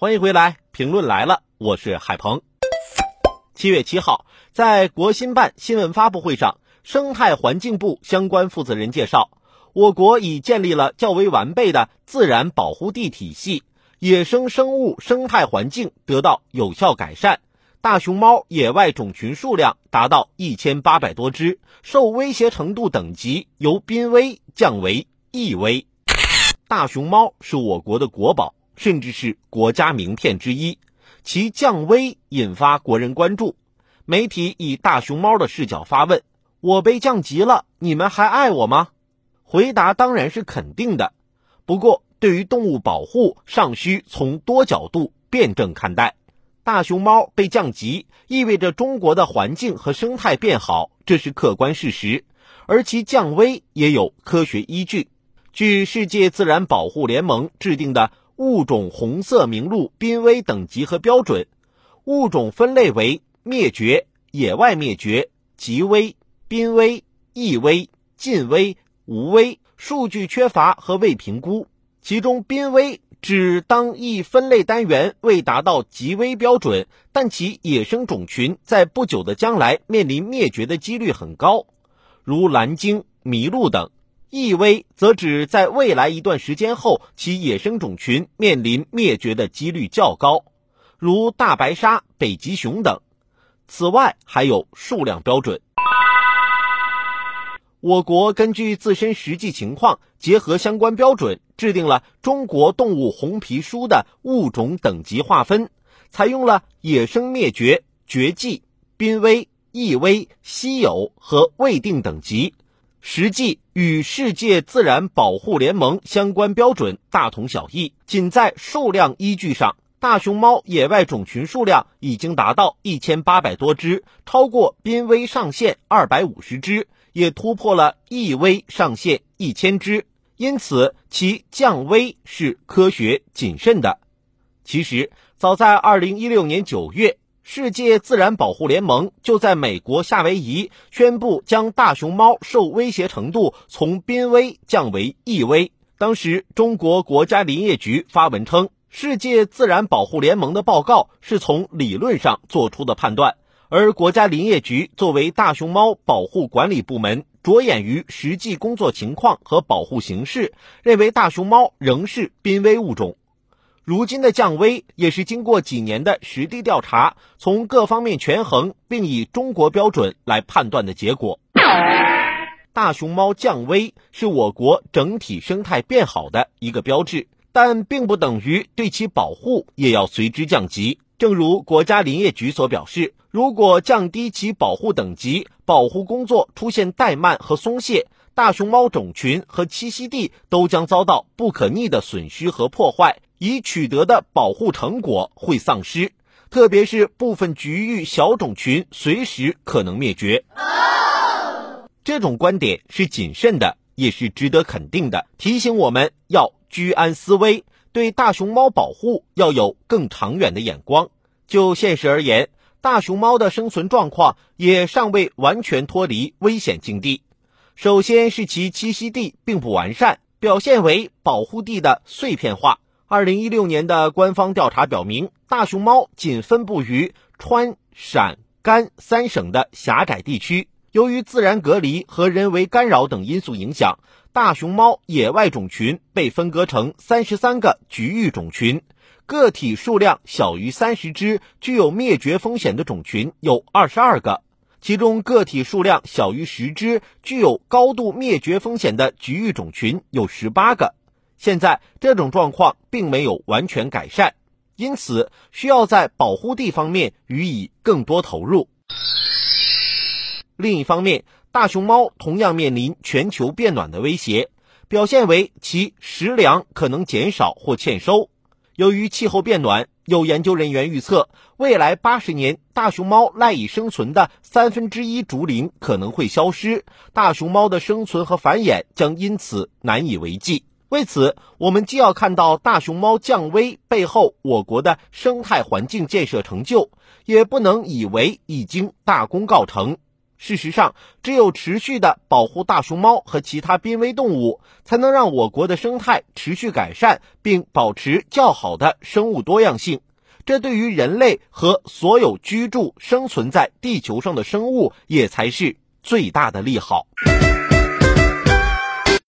欢迎回来，评论来了，我是海鹏。七月七号，在国新办新闻发布会上，生态环境部相关负责人介绍，我国已建立了较为完备的自然保护地体系，野生生物生态环境得到有效改善。大熊猫野外种群数量达到一千八百多只，受威胁程度等级由濒危降为易危。大熊猫是我国的国宝，甚至是国家名片之一，其降危引发国人关注。媒体以大熊猫的视角发问：“我被降级了，你们还爱我吗？”回答当然是肯定的。不过，对于动物保护，尚需从多角度辩证看待。大熊猫被降级，意味着中国的环境和生态变好，这是客观事实。而其降危也有科学依据。据世界自然保护联盟制定的物种红色名录濒危等级和标准，物种分类为灭绝、野外灭绝、极危、濒危、易危、近危、无危，数据缺乏和未评估。其中，濒危。指当一分类单元未达到极危标准，但其野生种群在不久的将来面临灭绝的几率很高，如蓝鲸、麋鹿等；易危则指在未来一段时间后，其野生种群面临灭绝的几率较高，如大白鲨、北极熊等。此外，还有数量标准。我国根据自身实际情况，结合相关标准，制定了《中国动物红皮书》的物种等级划分，采用了野生灭绝、绝迹、濒危、易危、稀有和未定等级，实际与世界自然保护联盟相关标准大同小异。仅在数量依据上，大熊猫野外种群数量已经达到一千八百多只，超过濒危上限二百五十只。也突破了易危上限一千只，因此其降危是科学谨慎的。其实，早在二零一六年九月，世界自然保护联盟就在美国夏威夷宣布将大熊猫受威胁程度从濒危降为易危。当时，中国国家林业局发文称，世界自然保护联盟的报告是从理论上做出的判断。而国家林业局作为大熊猫保护管理部门，着眼于实际工作情况和保护形势，认为大熊猫仍是濒危物种。如今的降危也是经过几年的实地调查，从各方面权衡，并以中国标准来判断的结果。大熊猫降危是我国整体生态变好的一个标志，但并不等于对其保护也要随之降级。正如国家林业局所表示。如果降低其保护等级，保护工作出现怠慢和松懈，大熊猫种群和栖息地都将遭到不可逆的损失和破坏，已取得的保护成果会丧失，特别是部分局域小种群随时可能灭绝。这种观点是谨慎的，也是值得肯定的，提醒我们要居安思危，对大熊猫保护要有更长远的眼光。就现实而言。大熊猫的生存状况也尚未完全脱离危险境地。首先是其栖息地并不完善，表现为保护地的碎片化。二零一六年的官方调查表明，大熊猫仅分布于川陕甘三省的狭窄地区。由于自然隔离和人为干扰等因素影响，大熊猫野外种群被分割成三十三个局域种群。个体数量小于三十只、具有灭绝风险的种群有二十二个，其中个体数量小于十只、具有高度灭绝风险的局域种群有十八个。现在这种状况并没有完全改善，因此需要在保护地方面予以更多投入。另一方面，大熊猫同样面临全球变暖的威胁，表现为其食粮可能减少或欠收。由于气候变暖，有研究人员预测，未来八十年大熊猫赖以生存的三分之一竹林可能会消失，大熊猫的生存和繁衍将因此难以为继。为此，我们既要看到大熊猫降危背后我国的生态环境建设成就，也不能以为已经大功告成。事实上，只有持续的保护大熊猫和其他濒危动物，才能让我国的生态持续改善，并保持较好的生物多样性。这对于人类和所有居住生存在地球上的生物，也才是最大的利好。